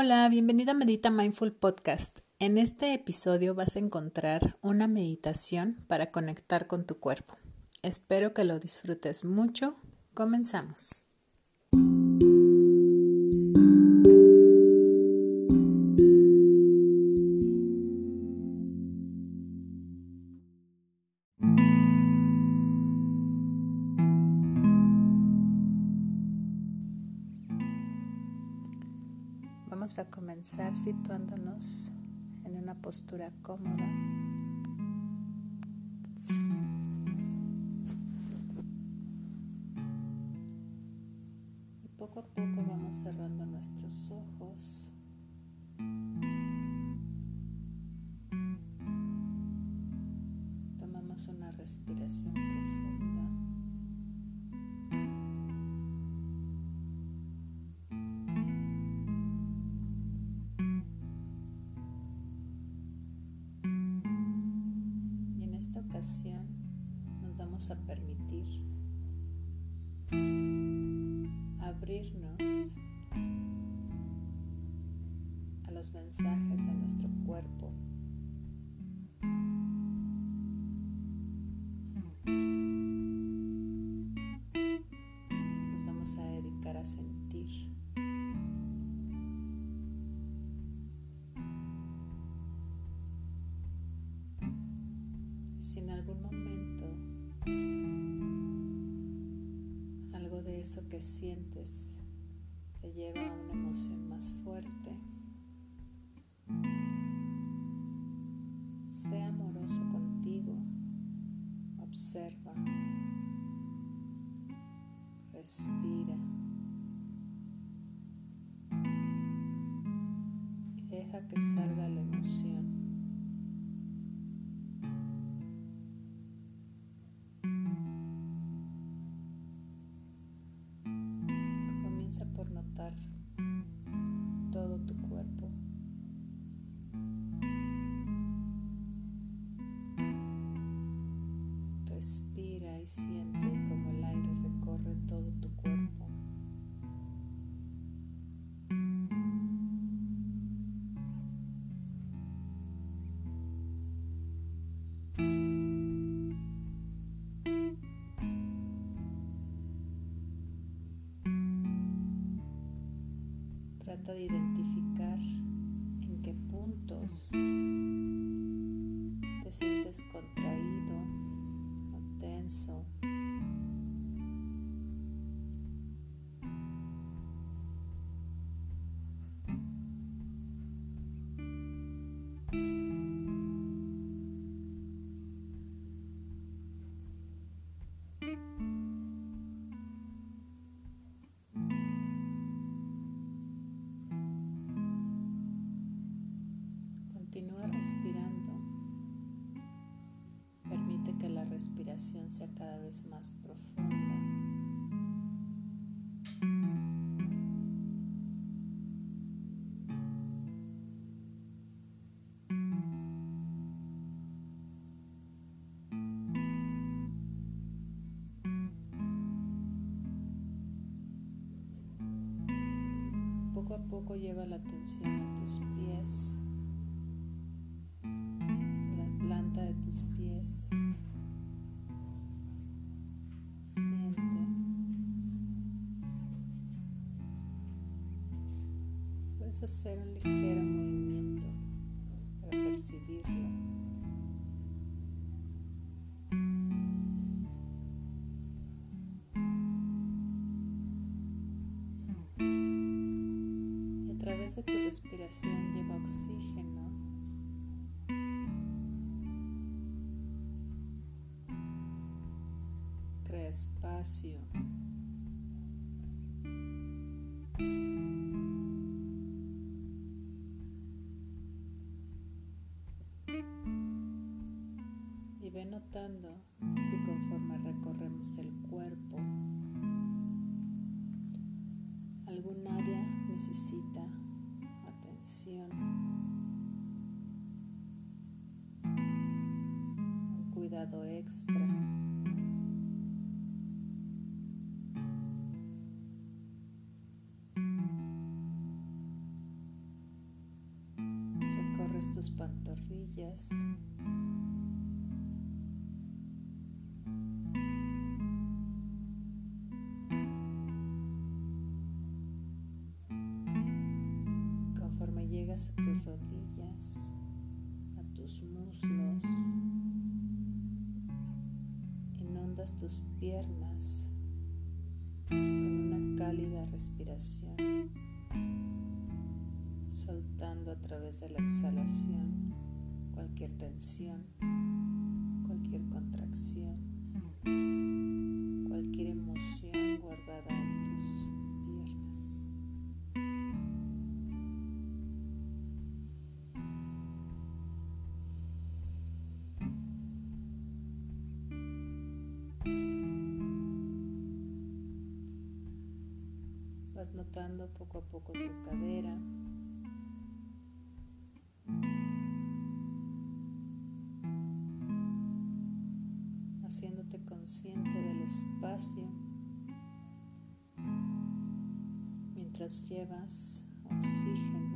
Hola, bienvenida a Medita Mindful Podcast. En este episodio vas a encontrar una meditación para conectar con tu cuerpo. Espero que lo disfrutes mucho. Comenzamos. Situándonos en una postura cómoda. Y poco a poco vamos cerrando nuestros ojos. Tomamos una respiración Nos vamos a permitir abrirnos a los mensajes de nuestro cuerpo. Eso que sientes te lleva a una emoción más fuerte, sé amoroso contigo, observa, respira y deja que salga la emoción. Y siente como el aire recorre todo tu cuerpo. Trata de identificar en qué puntos te sientes contraído o vez más profunda. Poco a poco lleva la atención a tus pies Hacer un ligero movimiento para percibirlo. Y a través de tu respiración lleva oxígeno crea espacio. notando si conforme recorremos el cuerpo, algún área necesita atención, un cuidado extra. Recorres tus pantorrillas. Tus piernas con una cálida respiración soltando a través de la exhalación cualquier tensión, cualquier contracción, Notando poco a poco tu cadera, consciente del espacio mientras llevas oxígeno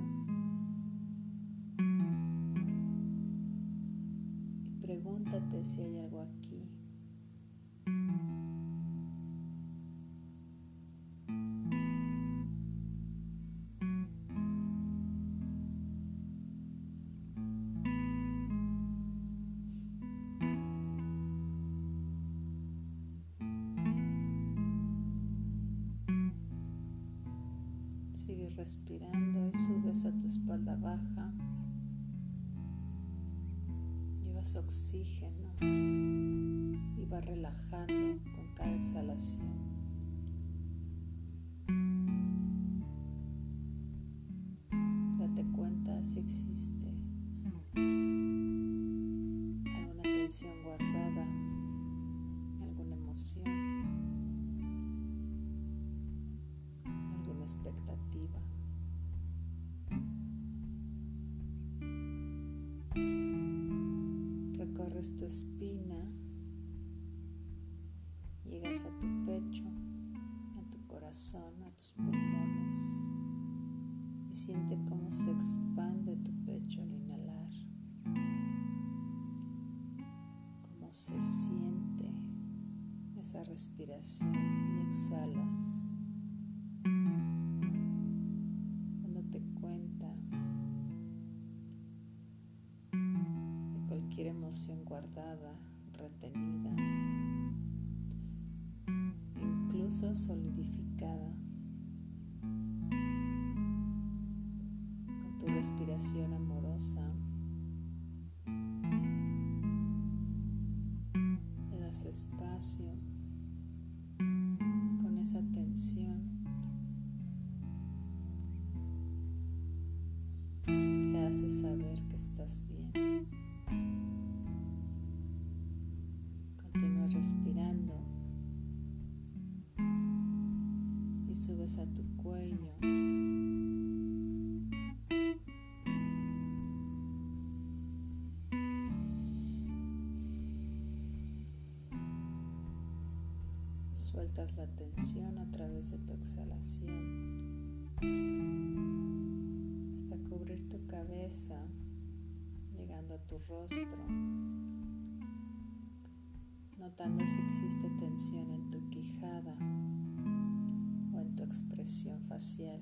Respirando y subes a tu espalda baja. Llevas oxígeno y vas relajando con cada exhalación. Date cuenta si existe alguna tensión Tu espina, llegas a tu pecho, a tu corazón, a tus pulmones y siente cómo se expande tu pecho al inhalar, cómo se siente esa respiración y exhalas. Guardada, retenida, incluso solidificada, con tu respiración amorosa. Le das espacio con esa tensión. Subes a tu cuello. Sueltas la tensión a través de tu exhalación. Hasta cubrir tu cabeza, llegando a tu rostro. Notando si existe tensión en tu quijada expresión facial.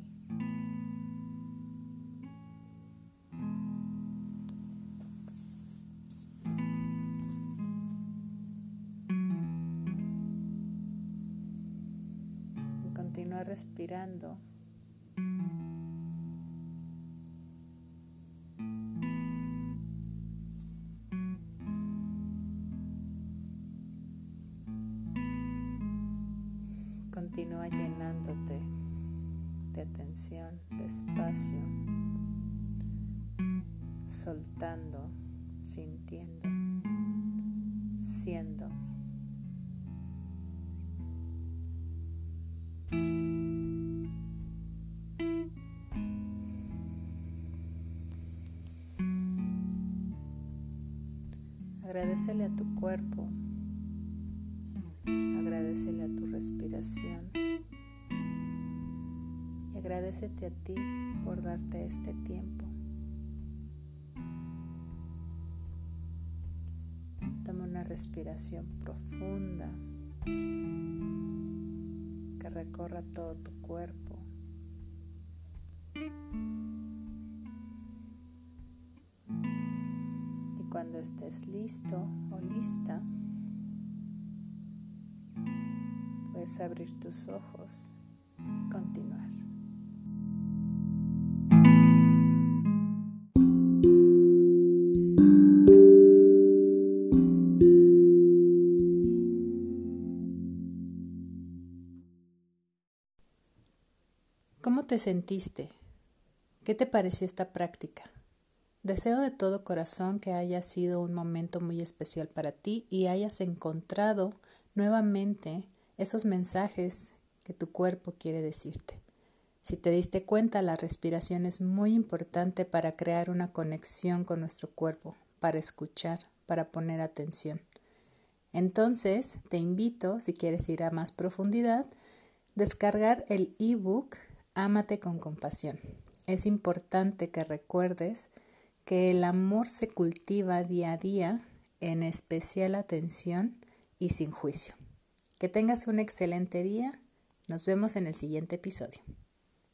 continúa respirando Continúa llenándote de atención, de espacio, soltando, sintiendo, siendo. Agradecele a tu cuerpo Agradecele a tu respiración agradecete a ti por darte este tiempo. Toma una respiración profunda que recorra todo tu cuerpo. Y cuando estés listo o lista, puedes abrir tus ojos y continuar. Te sentiste? ¿Qué te pareció esta práctica? Deseo de todo corazón que haya sido un momento muy especial para ti y hayas encontrado nuevamente esos mensajes que tu cuerpo quiere decirte. Si te diste cuenta, la respiración es muy importante para crear una conexión con nuestro cuerpo, para escuchar, para poner atención. Entonces, te invito, si quieres ir a más profundidad, descargar el ebook Ámate con compasión. Es importante que recuerdes que el amor se cultiva día a día en especial atención y sin juicio. Que tengas un excelente día. Nos vemos en el siguiente episodio.